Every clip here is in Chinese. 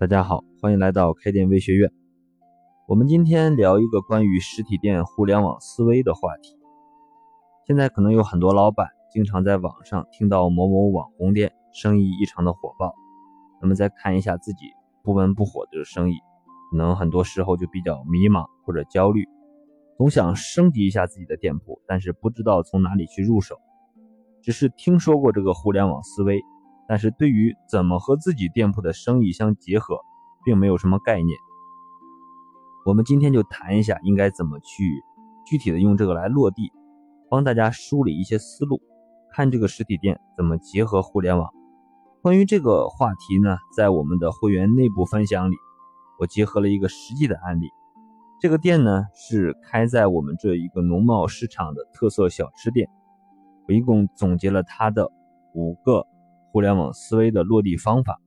大家好，欢迎来到开店微学院。我们今天聊一个关于实体店互联网思维的话题。现在可能有很多老板经常在网上听到某某网红店生意异常的火爆，那么再看一下自己不温不火的生意，可能很多时候就比较迷茫或者焦虑，总想升级一下自己的店铺，但是不知道从哪里去入手，只是听说过这个互联网思维。但是对于怎么和自己店铺的生意相结合，并没有什么概念。我们今天就谈一下应该怎么去具体的用这个来落地，帮大家梳理一些思路，看这个实体店怎么结合互联网。关于这个话题呢，在我们的会员内部分享里，我结合了一个实际的案例。这个店呢是开在我们这一个农贸市场的特色小吃店，我一共总结了它的五个。互联网思维的落地方法，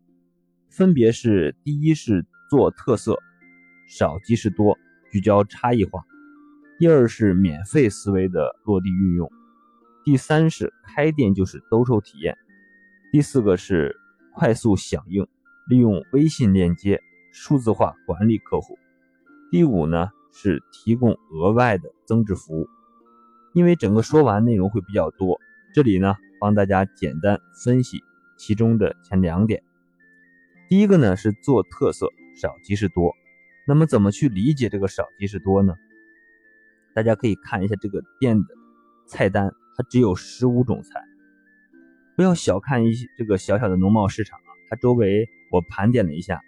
分别是：第一是做特色，少即是多，聚焦差异化；第二是免费思维的落地运用；第三是开店就是兜售体验；第四个是快速响应，利用微信链接数字化管理客户；第五呢是提供额外的增值服务。因为整个说完内容会比较多，这里呢帮大家简单分析。其中的前两点，第一个呢是做特色，少即是多。那么怎么去理解这个少即是多呢？大家可以看一下这个店的菜单，它只有十五种菜。不要小看一些这个小小的农贸市场啊，它周围我盘点了一下，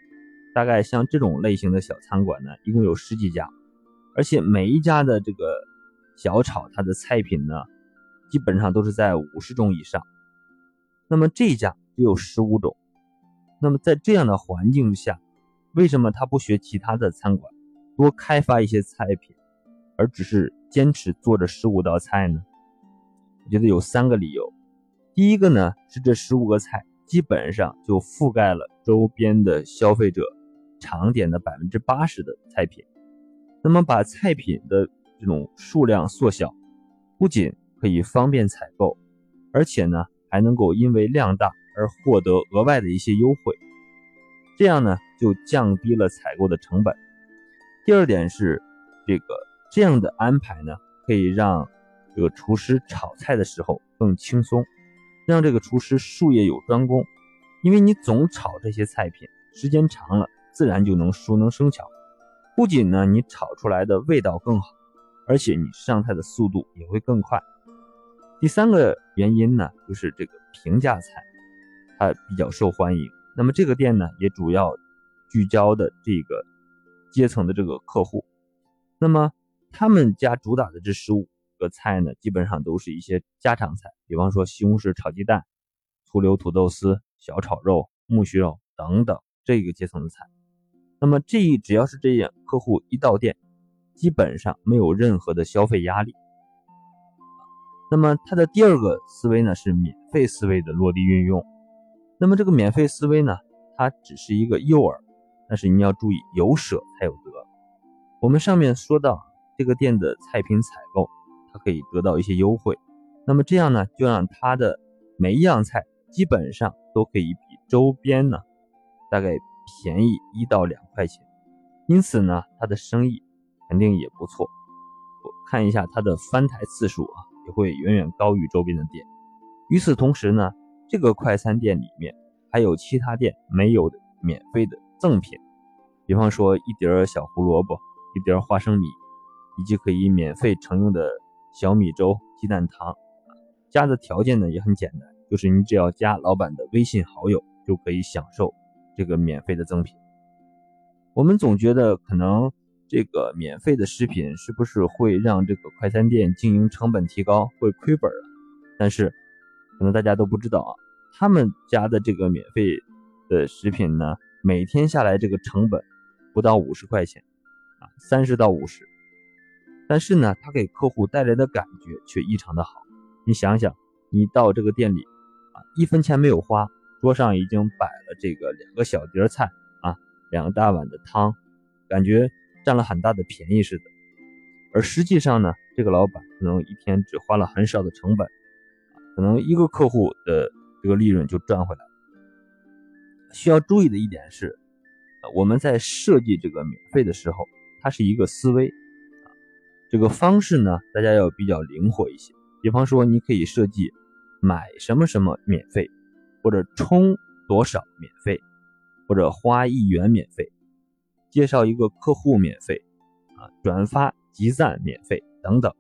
大概像这种类型的小餐馆呢，一共有十几家，而且每一家的这个小炒，它的菜品呢，基本上都是在五十种以上。那么这一家。只有十五种，那么在这样的环境下，为什么他不学其他的餐馆，多开发一些菜品，而只是坚持做这十五道菜呢？我觉得有三个理由。第一个呢，是这十五个菜基本上就覆盖了周边的消费者常点的百分之八十的菜品。那么把菜品的这种数量缩小，不仅可以方便采购，而且呢，还能够因为量大。而获得额外的一些优惠，这样呢就降低了采购的成本。第二点是，这个这样的安排呢，可以让这个厨师炒菜的时候更轻松，让这个厨师术业有专攻。因为你总炒这些菜品，时间长了，自然就能熟能生巧。不仅呢你炒出来的味道更好，而且你上菜的速度也会更快。第三个原因呢，就是这个平价菜。它比较受欢迎，那么这个店呢，也主要聚焦的这个阶层的这个客户。那么他们家主打的这十五个菜呢，基本上都是一些家常菜，比方说西红柿炒鸡蛋、醋溜土豆丝、小炒肉、木须肉等等这个阶层的菜。那么这一只要是这样，客户一到店，基本上没有任何的消费压力。那么它的第二个思维呢，是免费思维的落地运用。那么这个免费思维呢，它只是一个诱饵，但是你要注意有舍才有得。我们上面说到这个店的菜品采购，它可以得到一些优惠。那么这样呢，就让它的每一样菜基本上都可以比周边呢大概便宜一到两块钱，因此呢，它的生意肯定也不错。我看一下它的翻台次数啊，也会远远高于周边的店。与此同时呢。这个快餐店里面还有其他店没有的免费的赠品，比方说一碟小胡萝卜、一碟花生米，以及可以免费盛用的小米粥、鸡蛋汤。加的条件呢也很简单，就是你只要加老板的微信好友，就可以享受这个免费的赠品。我们总觉得可能这个免费的食品是不是会让这个快餐店经营成本提高，会亏本啊？但是。可能大家都不知道啊，他们家的这个免费的食品呢，每天下来这个成本不到五十块钱啊，三十到五十。但是呢，他给客户带来的感觉却异常的好。你想想，你到这个店里啊，一分钱没有花，桌上已经摆了这个两个小碟菜啊，两大碗的汤，感觉占了很大的便宜似的。而实际上呢，这个老板可能一天只花了很少的成本。可能一个客户的这个利润就赚回来了。需要注意的一点是，我们在设计这个免费的时候，它是一个思维啊，这个方式呢，大家要比较灵活一些。比方说，你可以设计买什么什么免费，或者充多少免费，或者花一元免费，介绍一个客户免费，啊，转发集赞免费等等。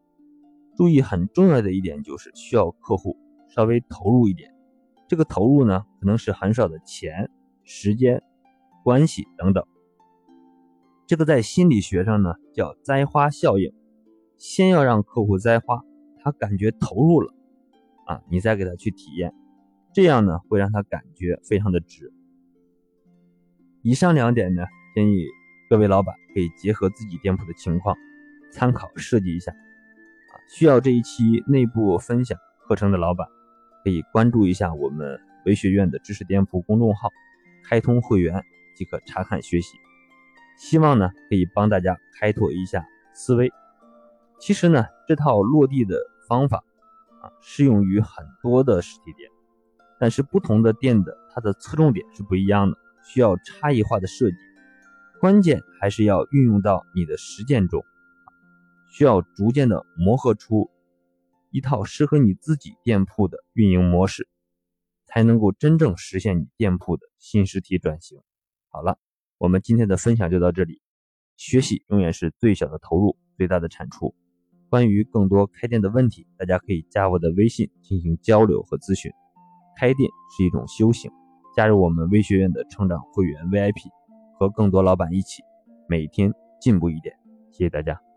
注意，很重要的一点就是需要客户稍微投入一点。这个投入呢，可能是很少的钱、时间、关系等等。这个在心理学上呢叫栽花效应，先要让客户栽花，他感觉投入了啊，你再给他去体验，这样呢会让他感觉非常的值。以上两点呢，建议各位老板可以结合自己店铺的情况，参考设计一下。啊，需要这一期内部分享课程的老板。可以关注一下我们微学院的知识店铺公众号，开通会员即可查看学习。希望呢可以帮大家开拓一下思维。其实呢这套落地的方法啊适用于很多的实体店，但是不同的店的它的侧重点是不一样的，需要差异化的设计。关键还是要运用到你的实践中，需要逐渐的磨合出。一套适合你自己店铺的运营模式，才能够真正实现你店铺的新实体转型。好了，我们今天的分享就到这里。学习永远是最小的投入，最大的产出。关于更多开店的问题，大家可以加我的微信进行交流和咨询。开店是一种修行，加入我们微学院的成长会员 VIP，和更多老板一起每天进步一点。谢谢大家。